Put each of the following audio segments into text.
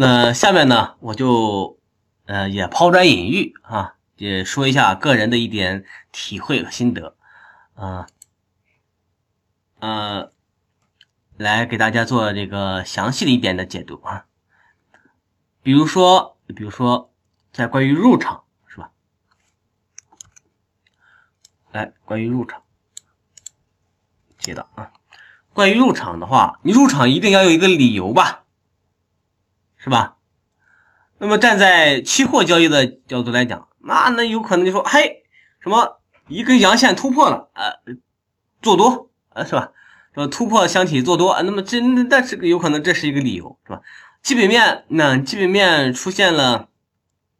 那下面呢，我就呃也抛砖引玉啊，也说一下个人的一点体会和心得啊，呃，来给大家做这个详细的一点的解读啊。比如说，比如说，在关于入场是吧？来，关于入场，接到啊。关于入场的话，你入场一定要有一个理由吧，是吧？那么站在期货交易的角度来讲，那那有可能就说，嘿，什么一根阳线突破了，呃，做多，呃，是吧？说突破箱体做多，那么这那但是有可能这是一个理由，是吧？基本面那基本面出现了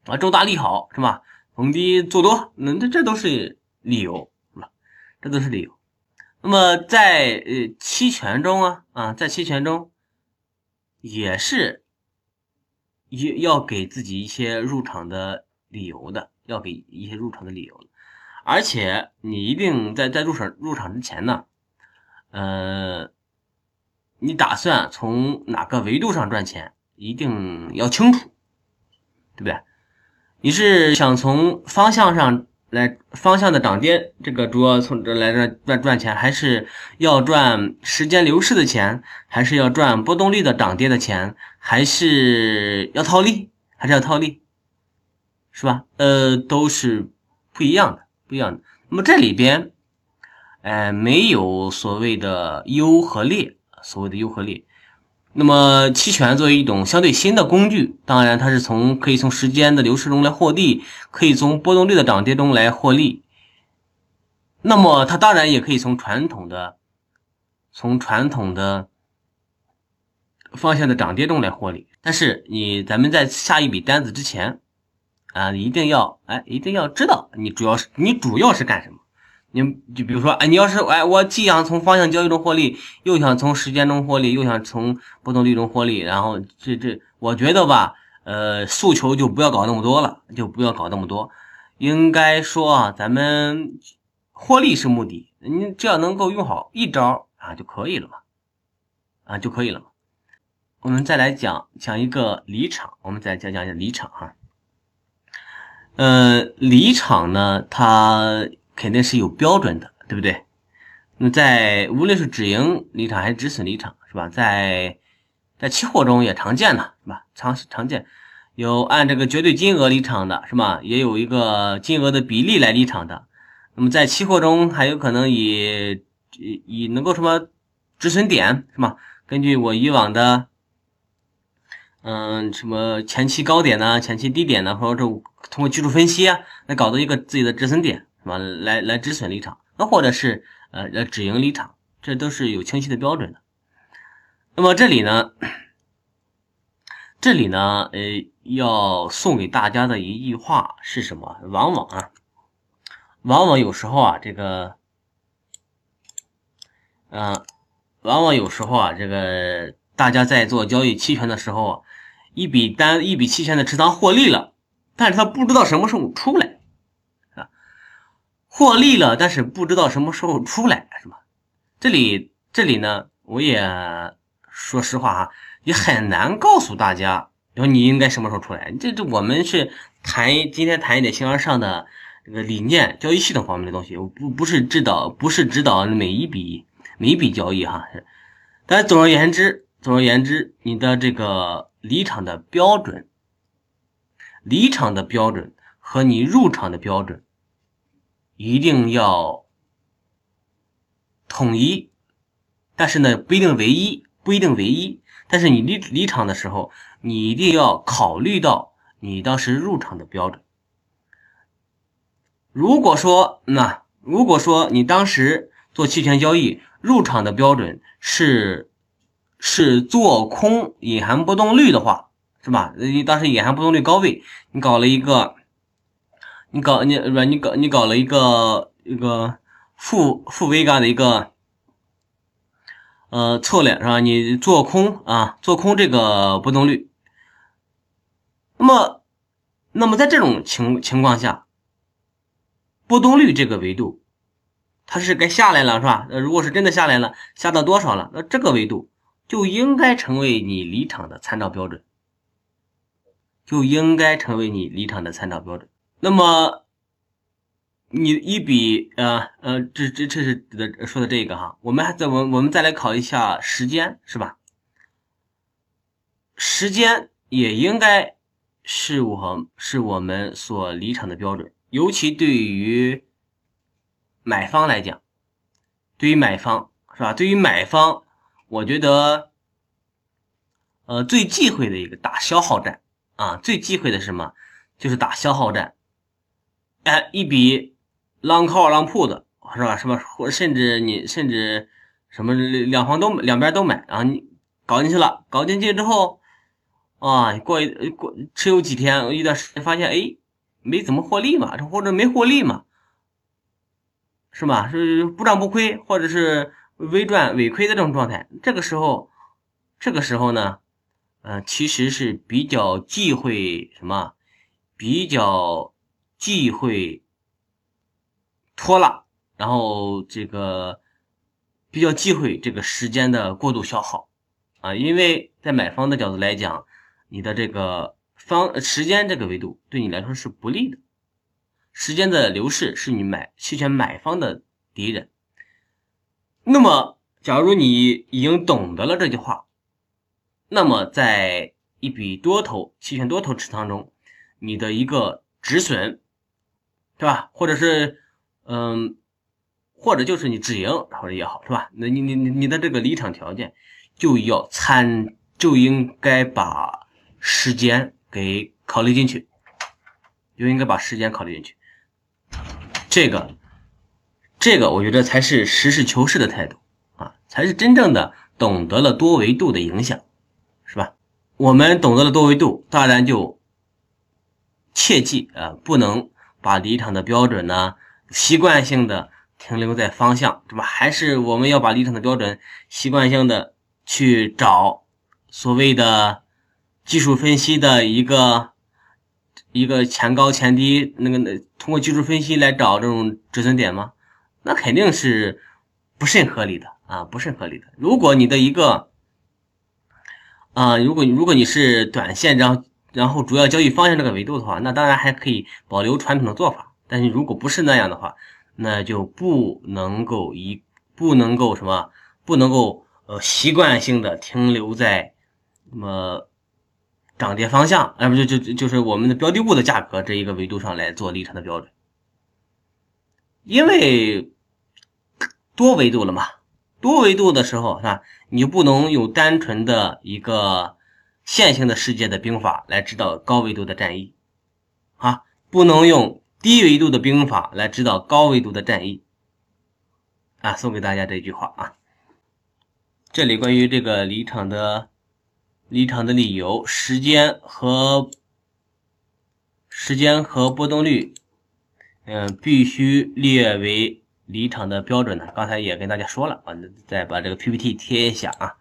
啊重大利好，是吧？逢低做多，那这这都是理由，是吧？这都是理由。那么在呃期权中啊啊，在期权中也是也要给自己一些入场的理由的，要给一些入场的理由。而且你一定在在入场入场之前呢，呃，你打算从哪个维度上赚钱，一定要清楚，对不对？你是想从方向上？来方向的涨跌，这个主要从这来赚赚赚钱，还是要赚时间流逝的钱，还是要赚波动率的涨跌的钱，还是要套利，还是要套利，是吧？呃，都是不一样的，不一样的。那么这里边，哎，没有所谓的优和劣，所谓的优和劣。那么期权作为一种相对新的工具，当然它是从可以从时间的流逝中来获利，可以从波动率的涨跌中来获利。那么它当然也可以从传统的从传统的方向的涨跌中来获利。但是你咱们在下一笔单子之前啊，一定要哎一定要知道你主要是你主要是干什么。你就比如说，哎，你要是哎，我既想从方向交易中获利，又想从时间中获利，又想从波动率中获利，然后这这，我觉得吧，呃，诉求就不要搞那么多了，就不要搞那么多。应该说啊，咱们获利是目的，你只要能够用好一招啊就可以了嘛，啊就可以了嘛。我们再来讲讲一个离场，我们再讲讲一下离场哈。呃，离场呢，它。肯定是有标准的，对不对？那在无论是止盈离场还是止损离场，是吧？在在期货中也常见的，是吧？常常见有按这个绝对金额离场的，是吧？也有一个金额的比例来离场的。那么在期货中还有可能以以能够什么止损点，是吧？根据我以往的嗯什么前期高点呢、前期低点呢，或者通过技术分析啊，来搞到一个自己的止损点。么来来止损离场，那或者是呃呃止盈离场，这都是有清晰的标准的。那么这里呢，这里呢，呃，要送给大家的一句话是什么？往往啊，往往有时候啊，这个，嗯，往往有时候啊，这个大家在做交易期权的时候啊，一笔单一笔期权的持仓获利了，但是他不知道什么时候出来。啊获利了，但是不知道什么时候出来，是吧？这里这里呢，我也说实话哈，也很难告诉大家，然后你应该什么时候出来。这这我们是谈今天谈一点形而上的这个理念、交易系统方面的东西，不不是指导，不是指导每一笔每一笔交易哈。但总而言之，总而言之，你的这个离场的标准，离场的标准和你入场的标准。一定要统一，但是呢，不一定唯一，不一定唯一。但是你离离场的时候，你一定要考虑到你当时入场的标准。如果说那如果说你当时做期权交易入场的标准是是做空隐含波动率的话，是吧？你当时隐含波动率高位，你搞了一个。你搞你不你搞你搞了一个一个负负 vega 的一个呃策略是吧？你做空啊，做空这个波动率。那么，那么在这种情情况下，波动率这个维度，它是该下来了是吧？呃，如果是真的下来了，下到多少了？那这个维度就应该成为你离场的参照标准，就应该成为你离场的参照标准。那么，你一笔呃呃，这这这是的说的这个哈，我们还再我我们再来考一下时间，是吧？时间也应该是我是我们所离场的标准，尤其对于买方来讲，对于买方是吧？对于买方，我觉得，呃，最忌讳的一个打消耗战啊，最忌讳的是什么？就是打消耗战。哎，一笔 long call long put 是吧？是吧？或甚至你甚至什么两方都两边都买啊，你搞进去了，搞进去之后。啊，过一过持有几天，一段时间发现，哎，没怎么获利嘛，或者没获利嘛，是吧？是不赚不亏，或者是微赚微亏的这种状态。这个时候，这个时候呢，嗯，其实是比较忌讳什么？比较忌讳拖拉，然后这个比较忌讳这个时间的过度消耗啊，因为在买方的角度来讲。你的这个方时间这个维度对你来说是不利的，时间的流逝是你买期权买方的敌人。那么，假如你已经懂得了这句话，那么在一笔多头期权多头持仓中，你的一个止损，对吧？或者是嗯，或者就是你止盈或者也好，是吧？那你你你你的这个离场条件就要参就应该把。时间给考虑进去，就应该把时间考虑进去。这个，这个我觉得才是实事求是的态度啊，才是真正的懂得了多维度的影响，是吧？我们懂得了多维度，当然就切记啊，不能把离场的标准呢习惯性的停留在方向，对吧？还是我们要把离场的标准习惯性的去找所谓的。技术分析的一个一个前高前低，那个那通过技术分析来找这种止损点吗？那肯定是不甚合理的啊，不甚合理的。如果你的一个啊，如果如果你是短线，然后然后主要交易方向这个维度的话，那当然还可以保留传统的做法。但是如果不是那样的话，那就不能够一不能够什么不能够呃习惯性的停留在那么。涨跌方向，哎，不就就就是我们的标的物的价格这一个维度上来做离场的标准，因为多维度了嘛，多维度的时候是吧？你就不能用单纯的一个线性的世界的兵法来指导高维度的战役，啊，不能用低维度的兵法来指导高维度的战役，啊，送给大家这句话啊，这里关于这个离场的。离场的理由、时间和时间和波动率，嗯，必须列为离场的标准呢。刚才也跟大家说了啊，再把这个 PPT 贴一下啊。